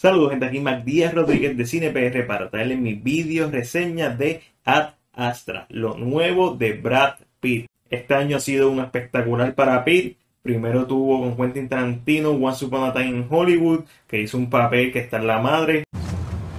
Saludos gente, aquí Mac Díaz Rodríguez de CinePR para traerles mi video reseña de Ad Astra, lo nuevo de Brad Pitt. Este año ha sido un espectacular para Pitt. Primero tuvo con Quentin Tarantino Once Upon a Time in Hollywood, que hizo un papel que está en la madre.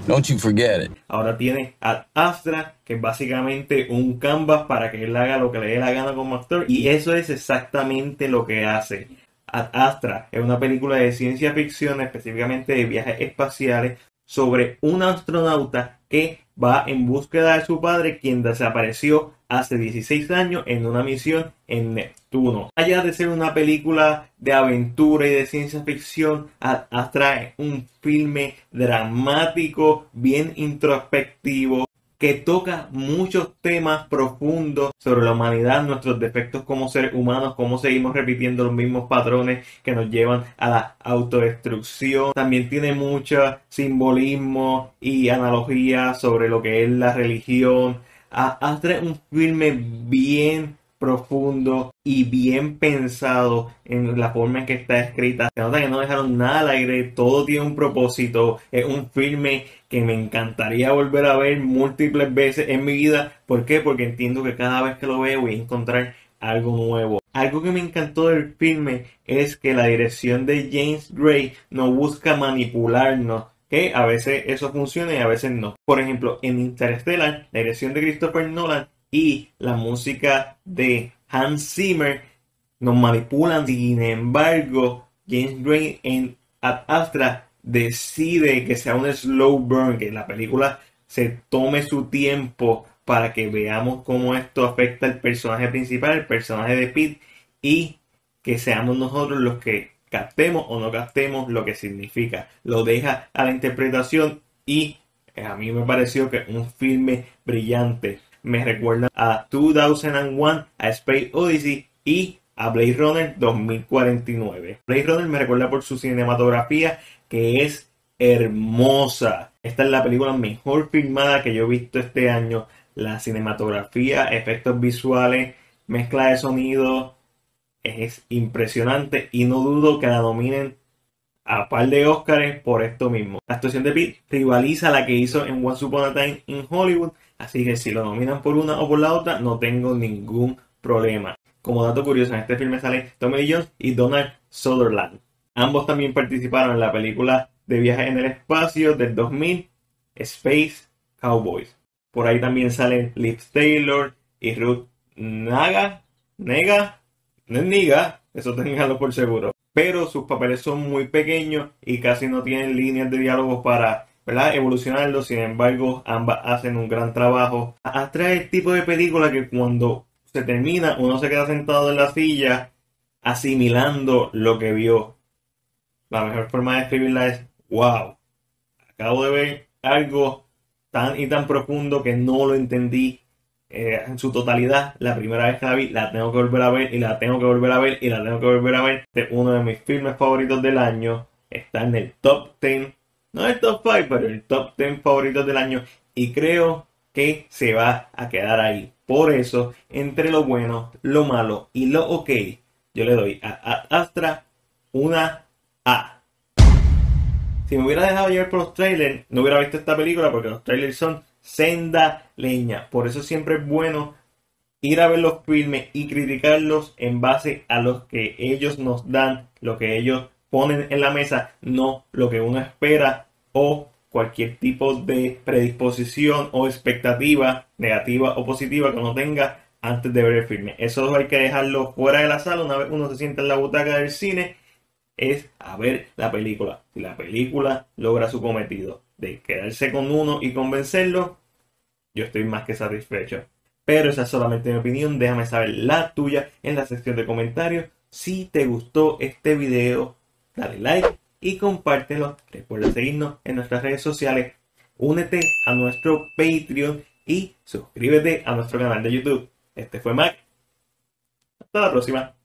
Don't you forget it. Ahora tiene Ad Astra, que es básicamente un canvas para que él haga lo que le dé la gana como actor. Y eso es exactamente lo que hace. Ad Astra es una película de ciencia ficción, específicamente de viajes espaciales, sobre un astronauta que va en búsqueda de su padre, quien desapareció hace 16 años en una misión en Neptuno. Allá de ser una película de aventura y de ciencia ficción, es un filme dramático, bien introspectivo, que toca muchos temas profundos sobre la humanidad, nuestros defectos como seres humanos, cómo seguimos repitiendo los mismos patrones que nos llevan a la autodestrucción. También tiene mucho simbolismo y analogía sobre lo que es la religión. Es un filme bien profundo y bien pensado en la forma en que está escrita. Se nota que no dejaron nada al aire, todo tiene un propósito. Es un filme que me encantaría volver a ver múltiples veces en mi vida. ¿Por qué? Porque entiendo que cada vez que lo veo voy a encontrar algo nuevo. Algo que me encantó del filme es que la dirección de James Gray no busca manipularnos, que a veces eso funciona y a veces no. Por ejemplo, en Interstellar, la dirección de Christopher Nolan y la música de Hans Zimmer nos manipulan. Sin embargo, James Gray en Ad Astra decide que sea un slow burn, que la película se tome su tiempo para que veamos cómo esto afecta al personaje principal, el personaje de Pete, y que seamos nosotros los que captemos o no captemos lo que significa. Lo deja a la interpretación y a mí me pareció que un filme brillante me recuerda a 2001, a Space Odyssey y a Blade Runner 2049. Blade Runner me recuerda por su cinematografía que es hermosa. Esta es la película mejor filmada que yo he visto este año. La cinematografía, efectos visuales, mezcla de sonido es impresionante y no dudo que la dominen a par de Oscars por esto mismo. La actuación de Pete rivaliza la que hizo en Once Upon a Time in Hollywood, así que si lo nominan por una o por la otra, no tengo ningún problema. Como dato curioso, en este filme sale Tommy Lee Jones y Donald Sutherland. Ambos también participaron en la película de viaje en el espacio del 2000, Space Cowboys. Por ahí también salen Liv Taylor y Ruth Naga, Nega, no es Niga, eso tenganlo por seguro pero sus papeles son muy pequeños y casi no tienen líneas de diálogo para ¿verdad? Sin embargo, ambas hacen un gran trabajo. Atrae el tipo de película que cuando se termina, uno se queda sentado en la silla asimilando lo que vio. La mejor forma de escribirla es, wow, acabo de ver algo tan y tan profundo que no lo entendí eh, en su totalidad. La primera vez que la vi, la tengo que volver a ver y la tengo que volver a ver y la tengo que volver a ver. De uno de mis filmes favoritos del año. Está en el top 10. No el top 5, pero el top 10 favoritos del año. Y creo que se va a quedar ahí. Por eso, entre lo bueno, lo malo y lo ok, yo le doy a, Astra una A. Si me hubiera dejado llevar por los trailers, no hubiera visto esta película porque los trailers son senda leña. Por eso siempre es bueno ir a ver los filmes y criticarlos en base a lo que ellos nos dan, lo que ellos ponen en la mesa, no lo que uno espera o cualquier tipo de predisposición o expectativa negativa o positiva que uno tenga antes de ver el filme. Eso hay que dejarlo fuera de la sala una vez uno se sienta en la butaca del cine es a ver la película. Si la película logra su cometido de quedarse con uno y convencerlo, yo estoy más que satisfecho. Pero esa es solamente mi opinión. Déjame saber la tuya en la sección de comentarios. Si te gustó este video, dale like y compártelo. Recuerda seguirnos en nuestras redes sociales. Únete a nuestro Patreon y suscríbete a nuestro canal de YouTube. Este fue Mac. Hasta la próxima.